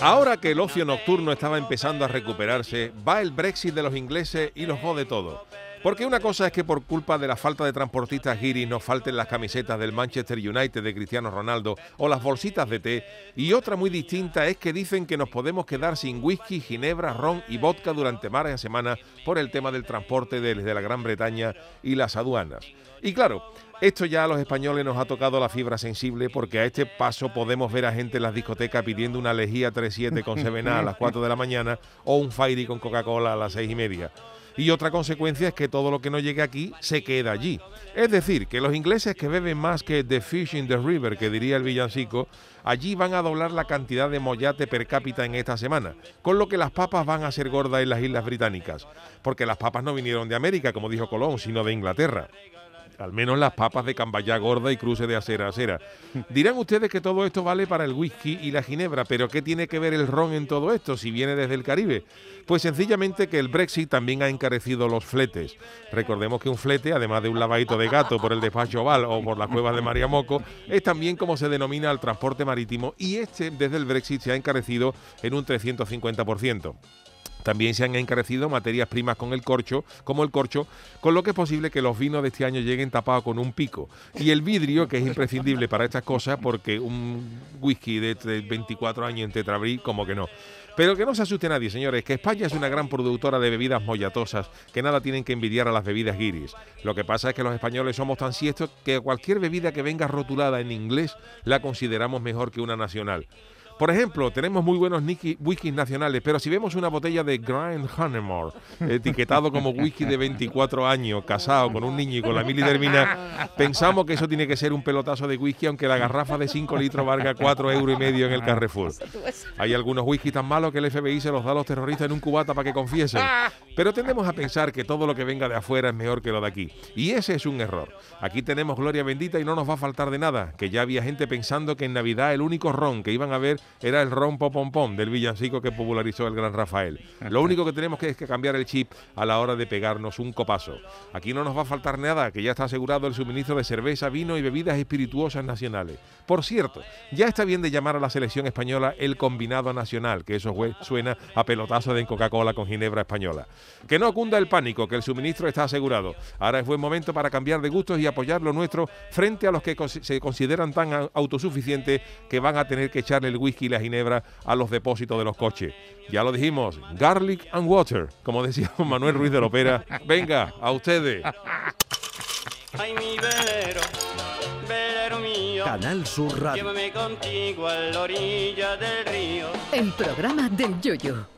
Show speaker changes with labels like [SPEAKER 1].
[SPEAKER 1] Ahora que el ocio nocturno estaba empezando a recuperarse, va el Brexit de los ingleses y los jode todo. Porque una cosa es que por culpa de la falta de transportistas guiris nos falten las camisetas del Manchester United de Cristiano Ronaldo o las bolsitas de té, y otra muy distinta es que dicen que nos podemos quedar sin whisky, ginebra, ron y vodka durante varias semanas por el tema del transporte desde la Gran Bretaña y las aduanas. Y claro, esto ya a los españoles nos ha tocado la fibra sensible porque a este paso podemos ver a gente en las discotecas pidiendo una lejía 3-7 con Sevena a las 4 de la mañana o un Fairy con Coca-Cola a las 6 y media. Y otra consecuencia es que todo lo que no llegue aquí se queda allí. Es decir, que los ingleses que beben más que The Fish in the River, que diría el villancico, allí van a doblar la cantidad de mollate per cápita en esta semana, con lo que las papas van a ser gordas en las Islas Británicas, porque las papas no vinieron de América, como dijo Colón, sino de Inglaterra al menos las papas de cambaya gorda y cruce de acera a acera. Dirán ustedes que todo esto vale para el whisky y la ginebra, pero ¿qué tiene que ver el ron en todo esto si viene desde el Caribe? Pues sencillamente que el Brexit también ha encarecido los fletes. Recordemos que un flete, además de un lavadito de gato por el despacho oval o por las cuevas de María Moco, es también como se denomina el transporte marítimo y este desde el Brexit se ha encarecido en un 350%. También se han encarecido materias primas con el corcho, como el corcho, con lo que es posible que los vinos de este año lleguen tapados con un pico. Y el vidrio, que es imprescindible para estas cosas, porque un whisky de 24 años en tetrabrí, como que no. Pero que no se asuste nadie, señores, que España es una gran productora de bebidas mollatosas que nada tienen que envidiar a las bebidas guiris. Lo que pasa es que los españoles somos tan siestos que cualquier bebida que venga rotulada en inglés la consideramos mejor que una nacional. Por ejemplo, tenemos muy buenos whiskies nacionales, pero si vemos una botella de Grind Honeymoon, etiquetado como whisky de 24 años, casado con un niño y con la milidermina, pensamos que eso tiene que ser un pelotazo de whisky, aunque la garrafa de 5 litros valga 4 euros y medio en el Carrefour. Hay algunos whisky tan malos que el FBI se los da a los terroristas en un cubata para que confiesen. Pero tendemos a pensar que todo lo que venga de afuera es mejor que lo de aquí. Y ese es un error. Aquí tenemos gloria bendita y no nos va a faltar de nada. Que ya había gente pensando que en Navidad el único ron que iban a ver era el ron pom pom del villancico que popularizó el gran Rafael. Lo único que tenemos que es que cambiar el chip a la hora de pegarnos un copazo. Aquí no nos va a faltar nada, que ya está asegurado el suministro de cerveza, vino y bebidas espirituosas nacionales. Por cierto, ya está bien de llamar a la selección española el combinado nacional, que eso suena a pelotazo de Coca-Cola con ginebra española. Que no cunda el pánico, que el suministro está asegurado. Ahora es buen momento para cambiar de gustos y apoyar lo nuestro frente a los que se consideran tan autosuficientes que van a tener que echarle el whisky y la ginebra a los depósitos de los coches. Ya lo dijimos, garlic and water, como decía Manuel Ruiz de Lopera. Venga, a ustedes.
[SPEAKER 2] Canal Sur Radio.
[SPEAKER 3] Llévame contigo a la orilla del río.
[SPEAKER 2] El programa del Yoyo.